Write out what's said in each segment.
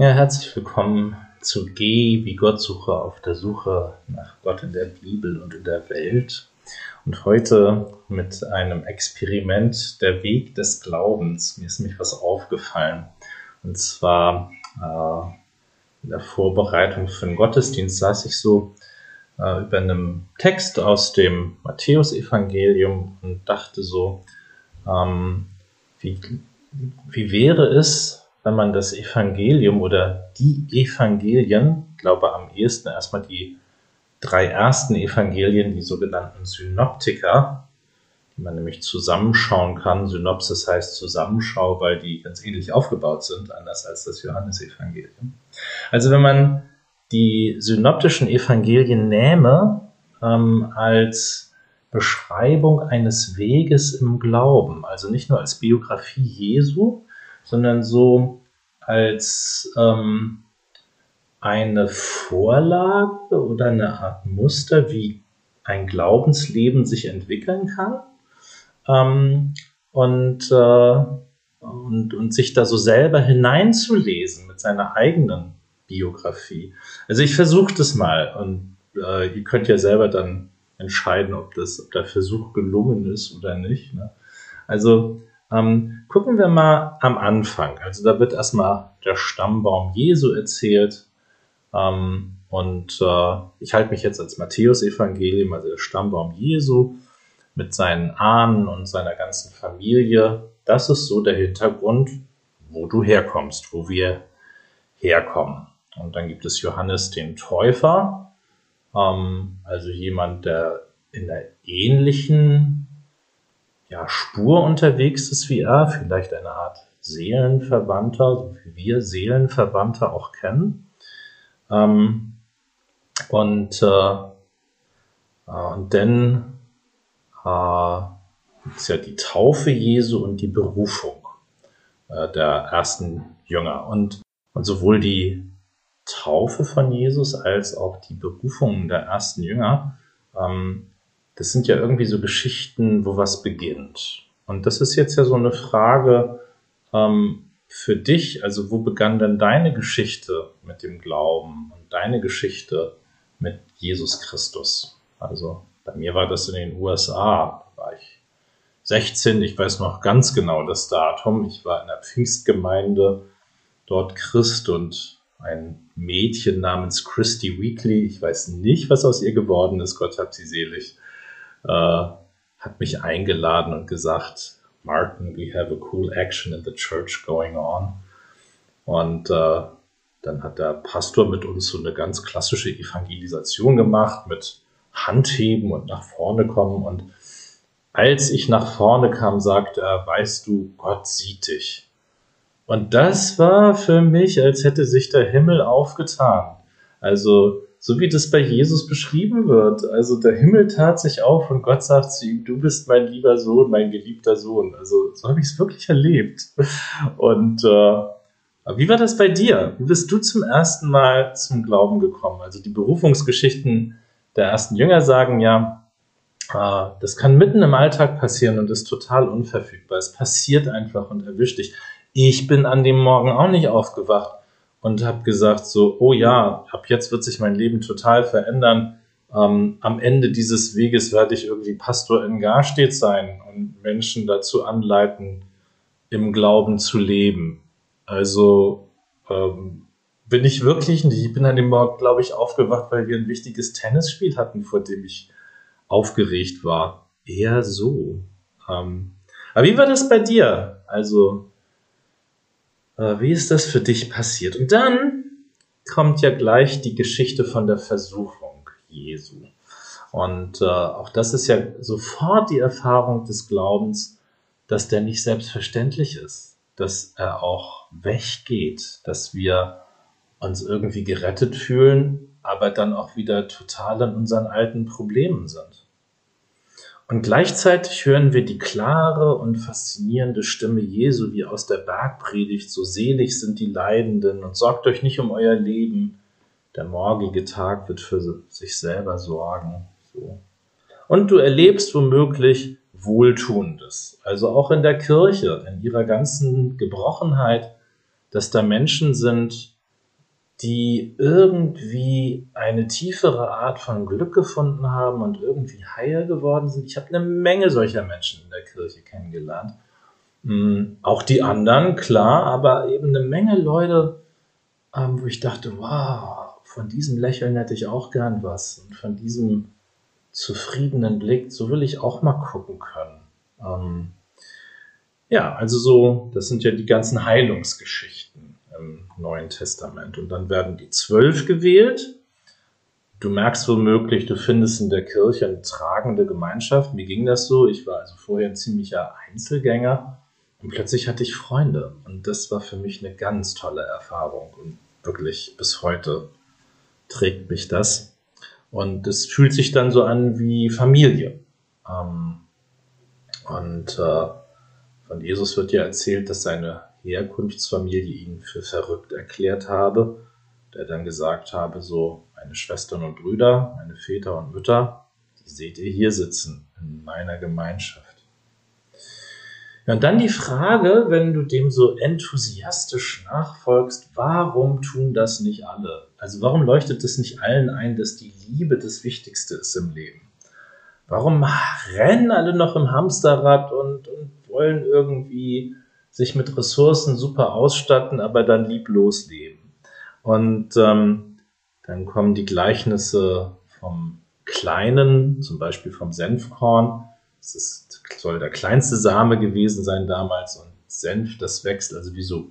Ja, herzlich willkommen zu G wie Gottsuche auf der Suche nach Gott in der Bibel und in der Welt. Und heute mit einem Experiment der Weg des Glaubens. Mir ist nämlich was aufgefallen. Und zwar äh, in der Vorbereitung für den Gottesdienst saß ich so äh, über einem Text aus dem Matthäusevangelium und dachte so, ähm, wie, wie wäre es, wenn man das Evangelium oder die Evangelien, glaube am ehesten erstmal die drei ersten Evangelien, die sogenannten Synoptiker, die man nämlich zusammenschauen kann. Synopsis heißt Zusammenschau, weil die ganz ähnlich aufgebaut sind, anders als das Johannesevangelium. Also wenn man die synoptischen Evangelien nähme ähm, als Beschreibung eines Weges im Glauben, also nicht nur als Biografie Jesu, sondern so als ähm, eine Vorlage oder eine Art Muster, wie ein Glaubensleben sich entwickeln kann. Ähm, und, äh, und, und sich da so selber hineinzulesen mit seiner eigenen Biografie. Also ich versuche das mal und äh, ihr könnt ja selber dann entscheiden, ob, das, ob der Versuch gelungen ist oder nicht. Ne? Also ähm, gucken wir mal am Anfang. Also da wird erstmal der Stammbaum Jesu erzählt. Ähm, und äh, ich halte mich jetzt als Matthäus-Evangelium, also der Stammbaum Jesu mit seinen Ahnen und seiner ganzen Familie. Das ist so der Hintergrund, wo du herkommst, wo wir herkommen. Und dann gibt es Johannes den Täufer, ähm, also jemand, der in der ähnlichen ja, Spur unterwegs ist wie er, vielleicht eine Art Seelenverwandter, so wie wir Seelenverwandter auch kennen. Ähm, und, äh, äh und dann äh, ist ja die Taufe Jesu und die Berufung äh, der ersten Jünger. Und, und sowohl die Taufe von Jesus als auch die Berufung der ersten Jünger ähm, das sind ja irgendwie so Geschichten, wo was beginnt. Und das ist jetzt ja so eine Frage ähm, für dich. Also wo begann denn deine Geschichte mit dem Glauben und deine Geschichte mit Jesus Christus? Also bei mir war das in den USA. Da war ich 16. Ich weiß noch ganz genau das Datum. Ich war in der Pfingstgemeinde dort Christ und ein Mädchen namens Christy Weekly. Ich weiß nicht, was aus ihr geworden ist. Gott hab sie selig hat mich eingeladen und gesagt, Martin, we have a cool action in the church going on. Und äh, dann hat der Pastor mit uns so eine ganz klassische Evangelisation gemacht mit Handheben und nach vorne kommen. Und als ich nach vorne kam, sagte er, weißt du, Gott sieht dich. Und das war für mich, als hätte sich der Himmel aufgetan. Also so wie das bei Jesus beschrieben wird. Also der Himmel tat sich auf und Gott sagt zu ihm, du bist mein lieber Sohn, mein geliebter Sohn. Also so habe ich es wirklich erlebt. Und äh, wie war das bei dir? Wie bist du zum ersten Mal zum Glauben gekommen? Also die Berufungsgeschichten der ersten Jünger sagen ja, äh, das kann mitten im Alltag passieren und ist total unverfügbar. Es passiert einfach und erwischt dich. Ich bin an dem Morgen auch nicht aufgewacht und habe gesagt so, oh ja, ab jetzt wird sich mein Leben total verändern. Ähm, am Ende dieses Weges werde ich irgendwie Pastor in Garstedt sein und Menschen dazu anleiten, im Glauben zu leben. Also ähm, bin ich wirklich. Ich bin an dem Morgen, glaube ich, aufgewacht, weil wir ein wichtiges Tennisspiel hatten, vor dem ich aufgeregt war. Eher so. Ähm, aber wie war das bei dir? Also wie ist das für dich passiert? Und dann kommt ja gleich die Geschichte von der Versuchung Jesu. Und äh, auch das ist ja sofort die Erfahrung des Glaubens, dass der nicht selbstverständlich ist, dass er auch weggeht, dass wir uns irgendwie gerettet fühlen, aber dann auch wieder total an unseren alten Problemen sind. Und gleichzeitig hören wir die klare und faszinierende Stimme Jesu wie aus der Bergpredigt, so selig sind die Leidenden und sorgt euch nicht um euer Leben, der morgige Tag wird für sich selber sorgen. So. Und du erlebst womöglich Wohltuendes, also auch in der Kirche, in ihrer ganzen Gebrochenheit, dass da Menschen sind, die irgendwie eine tiefere Art von Glück gefunden haben und irgendwie heil geworden sind. Ich habe eine Menge solcher Menschen in der Kirche kennengelernt. Mhm, auch die anderen, klar, aber eben eine Menge Leute, ähm, wo ich dachte, wow, von diesem Lächeln hätte ich auch gern was. Und von diesem zufriedenen Blick, so will ich auch mal gucken können. Ähm, ja, also so, das sind ja die ganzen Heilungsgeschichten im Neuen Testament. Und dann werden die zwölf gewählt. Du merkst womöglich, du findest in der Kirche eine tragende Gemeinschaft. Mir ging das so. Ich war also vorher ein ziemlicher Einzelgänger und plötzlich hatte ich Freunde. Und das war für mich eine ganz tolle Erfahrung. Und wirklich bis heute trägt mich das. Und es fühlt sich dann so an wie Familie. Ähm, und äh, von Jesus wird ja erzählt, dass seine Herkunftsfamilie ihn für verrückt erklärt habe, der dann gesagt habe, so meine Schwestern und Brüder, meine Väter und Mütter, die seht ihr hier sitzen in meiner Gemeinschaft. Ja, und dann die Frage, wenn du dem so enthusiastisch nachfolgst, warum tun das nicht alle? Also warum leuchtet es nicht allen ein, dass die Liebe das Wichtigste ist im Leben? Warum rennen alle noch im Hamsterrad und, und wollen irgendwie sich mit Ressourcen super ausstatten, aber dann lieblos leben? Und ähm, dann kommen die Gleichnisse vom Kleinen, zum Beispiel vom Senfkorn. Das ist, soll der kleinste Same gewesen sein damals. Und Senf, das wächst also wie so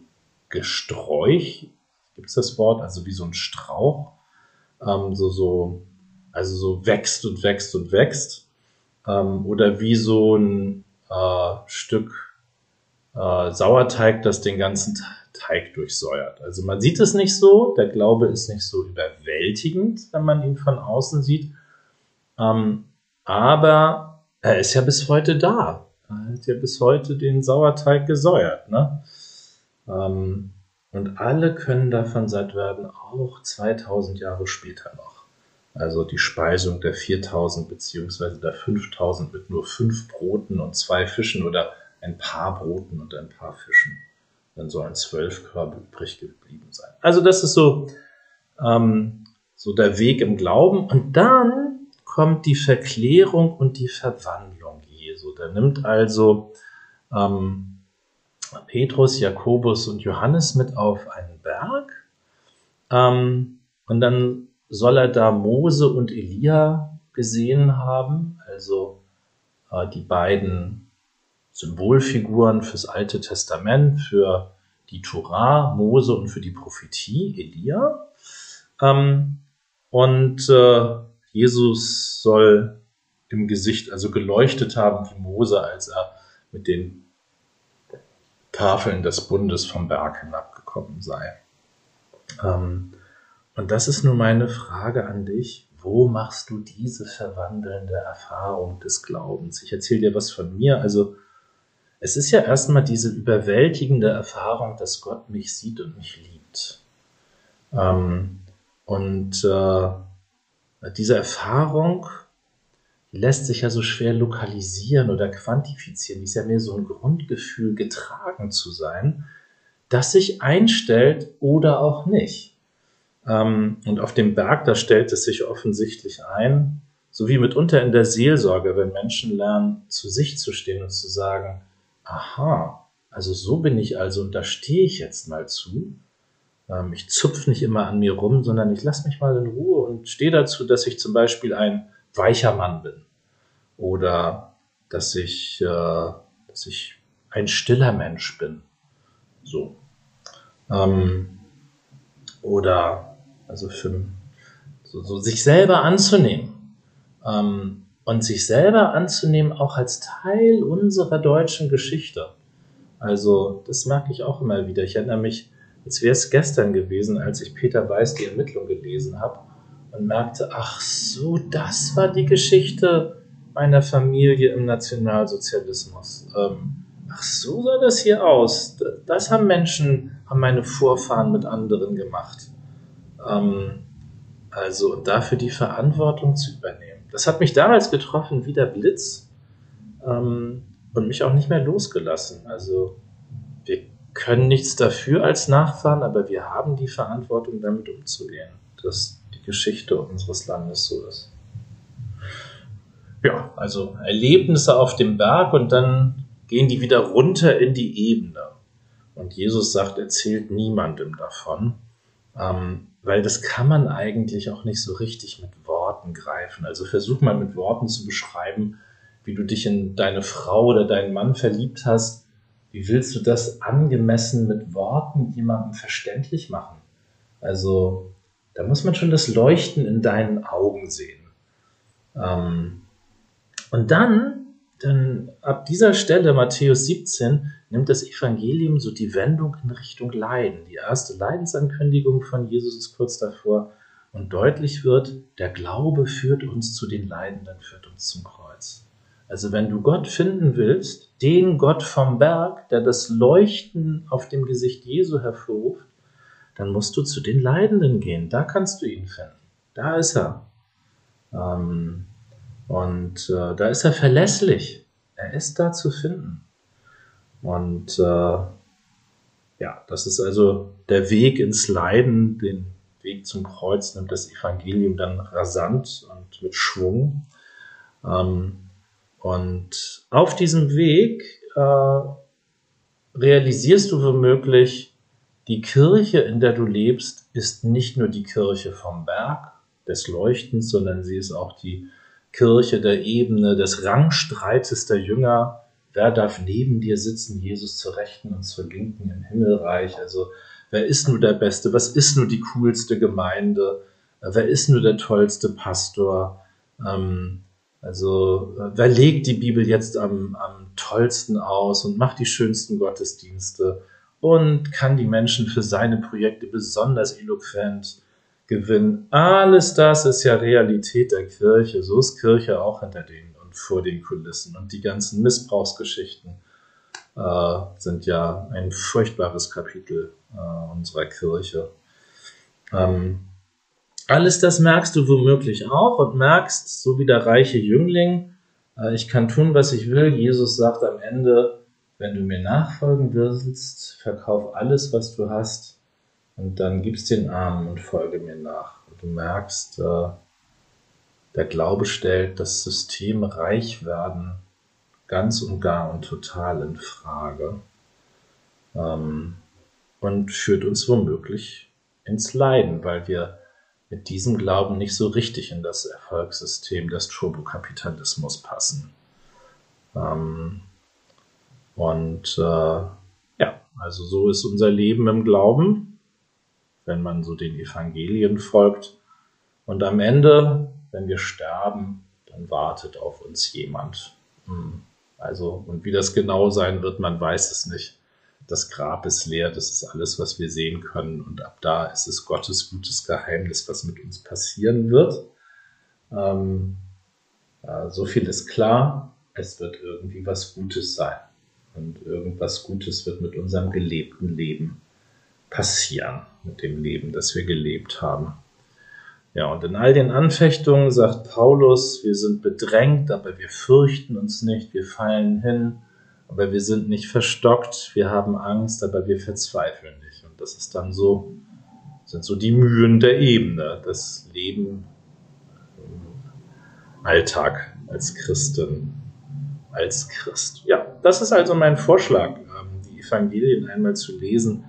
Gesträuch, gibt es das Wort, also wie so ein Strauch. Ähm, so, so, also so wächst und wächst und wächst ähm, oder wie so ein äh, Stück äh, Sauerteig, das den ganzen Teig durchsäuert. Also man sieht es nicht so, der Glaube ist nicht so überwältigend, wenn man ihn von außen sieht, ähm, aber er ist ja bis heute da. Er hat ja bis heute den Sauerteig gesäuert. Ne? Ähm, und alle können davon satt werden, auch 2000 Jahre später noch. Also die Speisung der 4000 beziehungsweise der 5000 mit nur fünf Broten und zwei Fischen oder ein paar Broten und ein paar Fischen. Dann sollen zwölf Körbe übrig geblieben sein. Also das ist so, ähm, so der Weg im Glauben. Und dann kommt die Verklärung und die Verwandlung Jesu. Der nimmt also ähm, Petrus, Jakobus und Johannes mit auf einen Berg. Ähm, und dann soll er da Mose und Elia gesehen haben, also äh, die beiden Symbolfiguren fürs Alte Testament, für die Torah, Mose und für die Prophetie, Elia. Ähm, und äh, Jesus soll im Gesicht also geleuchtet haben wie Mose, als er mit den Tafeln des Bundes vom Berg hinabgekommen sei. Ähm, und das ist nun meine Frage an dich. Wo machst du diese verwandelnde Erfahrung des Glaubens? Ich erzähle dir was von mir. Also, es ist ja erstmal diese überwältigende Erfahrung, dass Gott mich sieht und mich liebt. Ähm, und äh, diese Erfahrung lässt sich ja so schwer lokalisieren oder quantifizieren. Die ist ja mehr so ein Grundgefühl, getragen zu sein, das sich einstellt oder auch nicht. Ähm, und auf dem Berg, da stellt es sich offensichtlich ein, so wie mitunter in der Seelsorge, wenn Menschen lernen, zu sich zu stehen und zu sagen, aha, also so bin ich also und da stehe ich jetzt mal zu. Ähm, ich zupfe nicht immer an mir rum, sondern ich lasse mich mal in Ruhe und stehe dazu, dass ich zum Beispiel ein weicher Mann bin oder dass ich, äh, dass ich ein stiller Mensch bin. So. Ähm, oder also für so, so sich selber anzunehmen. Ähm, und sich selber anzunehmen auch als Teil unserer deutschen Geschichte. Also das mag ich auch immer wieder. Ich erinnere mich, als wäre es gestern gewesen, als ich Peter Weiß die Ermittlung gelesen habe und merkte, ach so, das war die Geschichte meiner Familie im Nationalsozialismus. Ähm, ach so sah das hier aus. Das haben Menschen, haben meine Vorfahren mit anderen gemacht. Ähm, also dafür die Verantwortung zu übernehmen. Das hat mich damals getroffen wie der Blitz ähm, und mich auch nicht mehr losgelassen. Also wir können nichts dafür als Nachfahren, aber wir haben die Verantwortung, damit umzugehen, dass die Geschichte unseres Landes so ist. Ja, also Erlebnisse auf dem Berg und dann gehen die wieder runter in die Ebene. Und Jesus sagt, erzählt niemandem davon, ähm, weil das kann man eigentlich auch nicht so richtig mit Worten greifen. Also versuch mal mit Worten zu beschreiben, wie du dich in deine Frau oder deinen Mann verliebt hast. Wie willst du das angemessen mit Worten jemandem verständlich machen? Also da muss man schon das Leuchten in deinen Augen sehen. Ähm, und dann, dann ab dieser Stelle, Matthäus 17, nimmt das Evangelium so die Wendung in Richtung Leiden. Die erste Leidensankündigung von Jesus ist kurz davor und deutlich wird, der Glaube führt uns zu den Leidenden, führt uns zum Kreuz. Also wenn du Gott finden willst, den Gott vom Berg, der das Leuchten auf dem Gesicht Jesu hervorruft, dann musst du zu den Leidenden gehen. Da kannst du ihn finden. Da ist er. Ähm, und äh, da ist er verlässlich. Er ist da zu finden. Und äh, ja, das ist also der Weg ins Leiden, den Weg zum Kreuz nimmt das Evangelium dann rasant und mit Schwung. Ähm, und auf diesem Weg äh, realisierst du womöglich, die Kirche, in der du lebst, ist nicht nur die Kirche vom Berg des Leuchtens, sondern sie ist auch die Kirche der Ebene des Rangstreites der Jünger. Wer darf neben dir sitzen, Jesus zur Rechten und zur Linken im Himmelreich? Also wer ist nur der Beste? Was ist nur die coolste Gemeinde? Wer ist nur der tollste Pastor? Ähm, also wer legt die Bibel jetzt am, am tollsten aus und macht die schönsten Gottesdienste und kann die Menschen für seine Projekte besonders eloquent gewinnen. Alles das ist ja Realität der Kirche. So ist Kirche auch hinter den und vor den Kulissen. Und die ganzen Missbrauchsgeschichten äh, sind ja ein furchtbares Kapitel äh, unserer Kirche. Ähm, alles das merkst du womöglich auch und merkst, so wie der reiche Jüngling, äh, ich kann tun, was ich will. Jesus sagt am Ende, wenn du mir nachfolgen willst, verkauf alles, was du hast und dann gibst den Armen und folge mir nach. Und du merkst, äh, der Glaube stellt das System reich werden ganz und gar und total in Frage ähm, und führt uns womöglich ins Leiden, weil wir mit diesem Glauben nicht so richtig in das Erfolgssystem des Turbokapitalismus passen. Ähm, und äh, ja, also so ist unser Leben im Glauben wenn man so den Evangelien folgt. Und am Ende, wenn wir sterben, dann wartet auf uns jemand. Hm. Also, und wie das genau sein wird, man weiß es nicht. Das Grab ist leer, das ist alles, was wir sehen können. Und ab da ist es Gottes gutes Geheimnis, was mit uns passieren wird. Ähm, äh, so viel ist klar, es wird irgendwie was Gutes sein. Und irgendwas Gutes wird mit unserem gelebten Leben passieren mit dem Leben, das wir gelebt haben. Ja, und in all den Anfechtungen sagt Paulus, wir sind bedrängt, aber wir fürchten uns nicht, wir fallen hin, aber wir sind nicht verstockt, wir haben Angst, aber wir verzweifeln nicht. Und das ist dann so, sind so die Mühen der Ebene, das Leben im Alltag als Christin, als Christ. Ja, das ist also mein Vorschlag, ähm, die Evangelien einmal zu lesen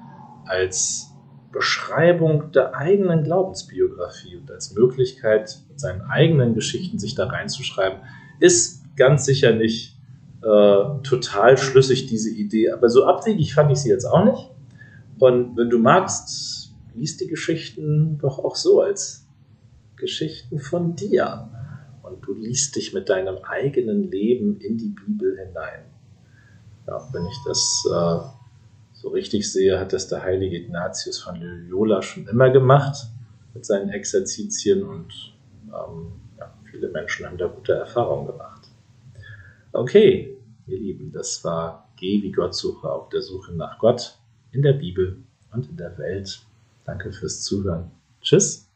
als Beschreibung der eigenen Glaubensbiografie und als Möglichkeit, mit seinen eigenen Geschichten sich da reinzuschreiben, ist ganz sicher nicht äh, total schlüssig, diese Idee. Aber so abwegig fand ich sie jetzt auch nicht. Und wenn du magst, liest die Geschichten doch auch so als Geschichten von dir. Und du liest dich mit deinem eigenen Leben in die Bibel hinein. Ja, wenn ich das äh, so richtig sehe, hat das der heilige Ignatius von Loyola schon immer gemacht mit seinen Exerzitien und ähm, ja, viele Menschen haben da gute Erfahrungen gemacht. Okay, ihr Lieben, das war Geh wie Gott suche auf der Suche nach Gott in der Bibel und in der Welt. Danke fürs Zuhören. Tschüss.